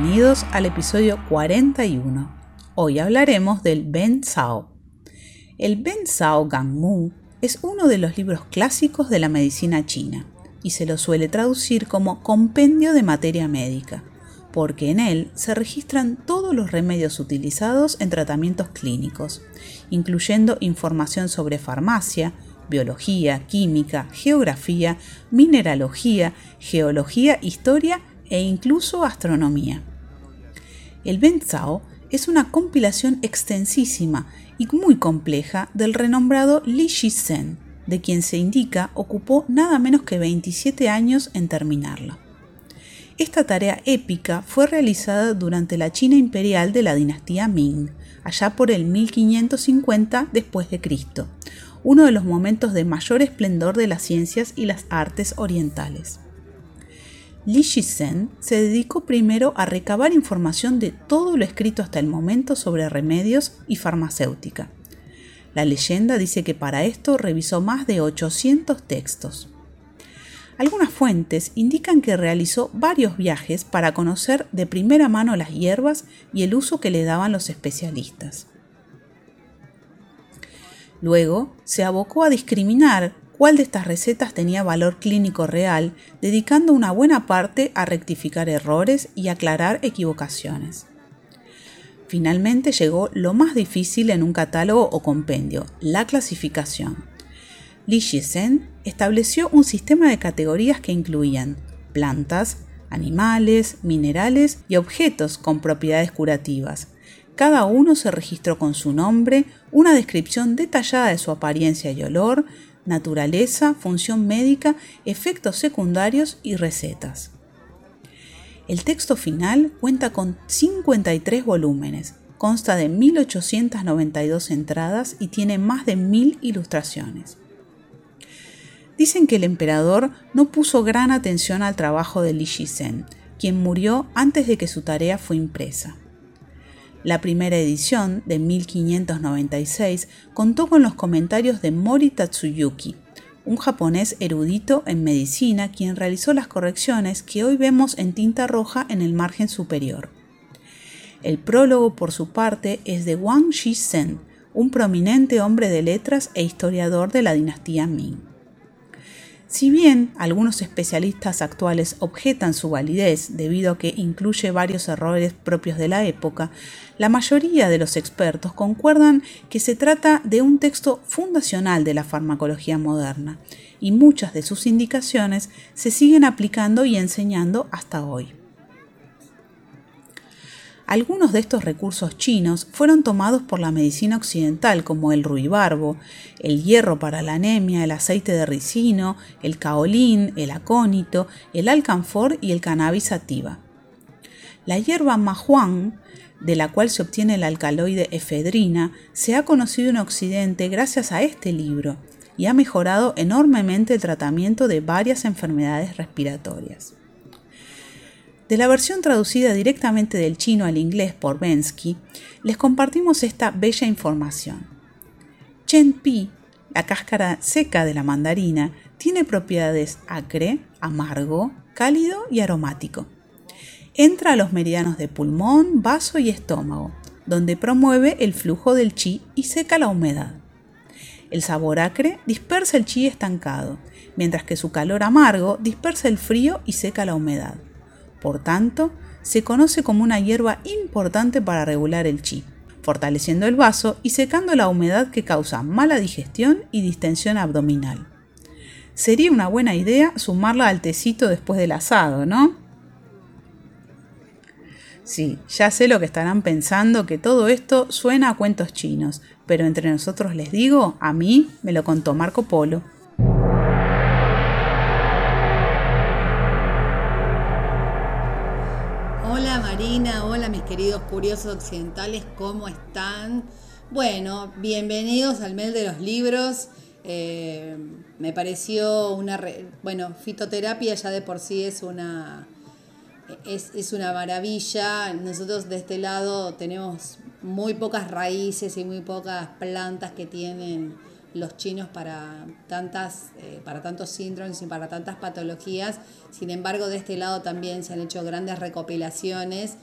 bienvenidos al episodio 41. Hoy hablaremos del Ben Sao. El Ben Sao Gangmu es uno de los libros clásicos de la medicina china y se lo suele traducir como compendio de materia médica, porque en él se registran todos los remedios utilizados en tratamientos clínicos, incluyendo información sobre farmacia, biología, química, geografía, mineralogía, geología, historia e incluso astronomía. El Benzao es una compilación extensísima y muy compleja del renombrado Li Shizhen, de quien se indica ocupó nada menos que 27 años en terminarla. Esta tarea épica fue realizada durante la China imperial de la dinastía Ming, allá por el 1550 después de Cristo, uno de los momentos de mayor esplendor de las ciencias y las artes orientales. Li Shizhen se dedicó primero a recabar información de todo lo escrito hasta el momento sobre remedios y farmacéutica. La leyenda dice que para esto revisó más de 800 textos. Algunas fuentes indican que realizó varios viajes para conocer de primera mano las hierbas y el uso que le daban los especialistas. Luego se abocó a discriminar cuál de estas recetas tenía valor clínico real, dedicando una buena parte a rectificar errores y aclarar equivocaciones. Finalmente llegó lo más difícil en un catálogo o compendio, la clasificación. Li Shizhen estableció un sistema de categorías que incluían plantas, animales, minerales y objetos con propiedades curativas. Cada uno se registró con su nombre, una descripción detallada de su apariencia y olor, naturaleza, función médica, efectos secundarios y recetas. El texto final cuenta con 53 volúmenes, consta de 1892 entradas y tiene más de 1000 ilustraciones. Dicen que el emperador no puso gran atención al trabajo de Li Shizhen, quien murió antes de que su tarea fue impresa. La primera edición, de 1596, contó con los comentarios de Mori Tatsuyuki, un japonés erudito en medicina quien realizó las correcciones que hoy vemos en tinta roja en el margen superior. El prólogo, por su parte, es de Wang Shizhen, un prominente hombre de letras e historiador de la dinastía Ming. Si bien algunos especialistas actuales objetan su validez debido a que incluye varios errores propios de la época, la mayoría de los expertos concuerdan que se trata de un texto fundacional de la farmacología moderna y muchas de sus indicaciones se siguen aplicando y enseñando hasta hoy. Algunos de estos recursos chinos fueron tomados por la medicina occidental como el ruibarbo, el hierro para la anemia, el aceite de ricino, el caolín, el acónito, el alcanfor y el cannabis sativa. La hierba mahuang, de la cual se obtiene el alcaloide efedrina, se ha conocido en Occidente gracias a este libro y ha mejorado enormemente el tratamiento de varias enfermedades respiratorias. De la versión traducida directamente del chino al inglés por Bensky, les compartimos esta bella información. Chen Pi, la cáscara seca de la mandarina, tiene propiedades acre, amargo, cálido y aromático. Entra a los meridianos de pulmón, vaso y estómago, donde promueve el flujo del chi y seca la humedad. El sabor acre dispersa el chi estancado, mientras que su calor amargo dispersa el frío y seca la humedad. Por tanto, se conoce como una hierba importante para regular el chi, fortaleciendo el vaso y secando la humedad que causa mala digestión y distensión abdominal. Sería una buena idea sumarla al tecito después del asado, ¿no? Sí, ya sé lo que estarán pensando, que todo esto suena a cuentos chinos, pero entre nosotros les digo, a mí me lo contó Marco Polo. Hola mis queridos curiosos occidentales, ¿cómo están? Bueno, bienvenidos al mes de los libros. Eh, me pareció una... bueno, fitoterapia ya de por sí es una, es, es, una maravilla. Nosotros de este lado tenemos muy pocas raíces y muy pocas plantas que tienen los chinos para tantas eh, para tantos síndromes y para tantas patologías. Sin embargo, de este lado también se han hecho grandes recopilaciones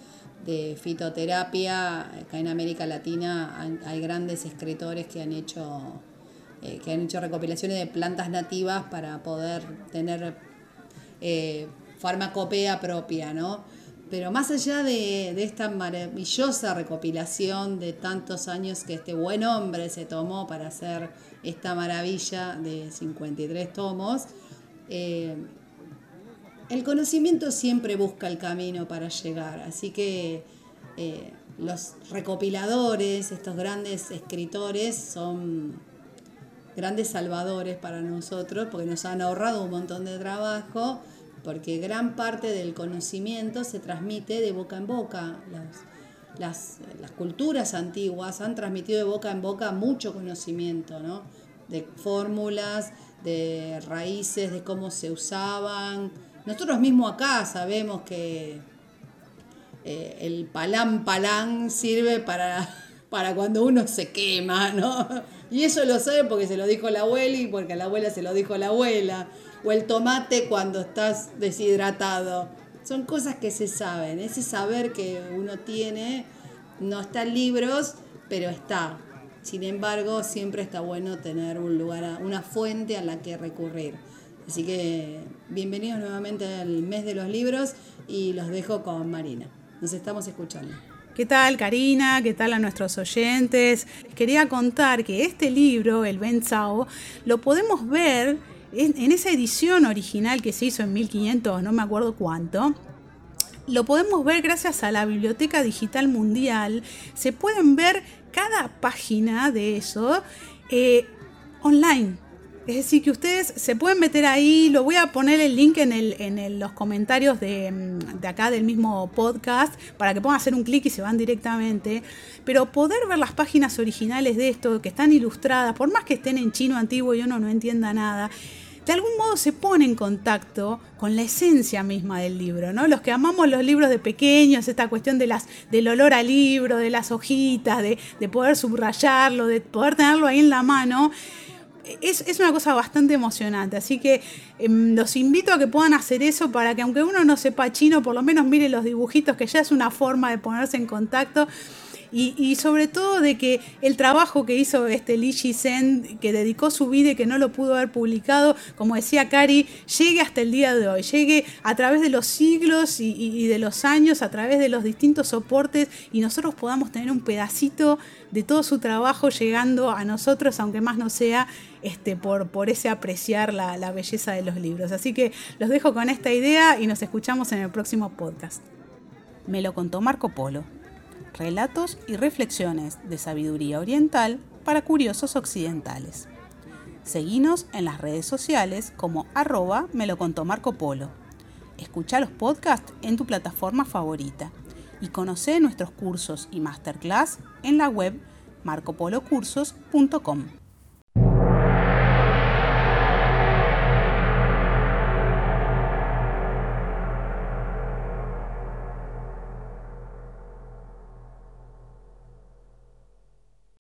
de fitoterapia. Acá en América Latina hay grandes escritores que han hecho eh, que han hecho recopilaciones de plantas nativas para poder tener eh, farmacopea propia, ¿no? Pero más allá de, de, esta maravillosa recopilación de tantos años que este buen hombre se tomó para hacer esta maravilla de 53 tomos, eh, el conocimiento siempre busca el camino para llegar. Así que los recopiladores, estos grandes escritores, son grandes salvadores para nosotros porque nos han ahorrado un montón de trabajo, porque gran parte del conocimiento se transmite de boca en boca. Las, las, culturas antiguas han transmitido de boca en boca mucho conocimiento, ¿no? De fórmulas, de raíces, de cómo se usaban. Nosotros mismos acá sabemos que eh, el palán palán sirve para, para cuando uno se quema, ¿no? Y eso lo sabe porque se lo dijo la abuela y porque a la abuela se lo dijo la abuela. O el tomate cuando estás deshidratado. Son cosas que se saben. Ese saber que uno tiene no está en libros, pero está. Sin embargo, siempre está bueno tener un lugar, una fuente a la que recurrir. Así que bienvenidos nuevamente al mes de los libros y los dejo con Marina. Nos estamos escuchando. ¿Qué tal, Karina? ¿Qué tal a nuestros oyentes? Quería contar que este libro, El Ben Sao, lo podemos ver en, esa edición original que se hizo en 1500, no me acuerdo cuánto. Lo podemos ver gracias a la Biblioteca Digital Mundial. Se pueden ver cada página de eso eh, online es decir, que ustedes se pueden meter ahí, lo voy a poner el link en, el, los comentarios de, mm, de, acá del mismo podcast para que puedan hacer un clic y se van directamente. Pero poder ver las páginas originales de esto, que están ilustradas, por más que estén en chino antiguo y uno no entienda nada, de algún modo se pone en contacto con la esencia misma del libro, ¿no? Los que amamos los libros de pequeños, esta cuestión de las, del olor al libro, de las hojitas, de, de poder subrayarlo, de poder tenerlo ahí en la mano es, una cosa bastante emocionante. Así que em, los invito a que puedan hacer eso para que aunque uno no sepa chino, por lo menos mire los dibujitos, que ya es una forma de ponerse en contacto. Y, sobre todo de que el trabajo que hizo este Li Sen, que dedicó su vida y que no lo pudo haber publicado, como decía Cari, llegue hasta el día de hoy, llegue a través de los siglos y, y de los años, a través de los distintos soportes y nosotros podamos tener un pedacito de todo su trabajo llegando a nosotros, aunque más no sea este, por, por ese apreciar la, la belleza de los libros. Así que los dejo con esta idea y nos escuchamos en el próximo podcast. Me lo contó Marco Polo. Relatos y reflexiones de sabiduría oriental para curiosos occidentales. Seguinos en las redes sociales como arroba me lo contó Marco Polo. Escucha los podcasts en tu plataforma favorita y conoce nuestros cursos y masterclass en la web marcopolocursos.com.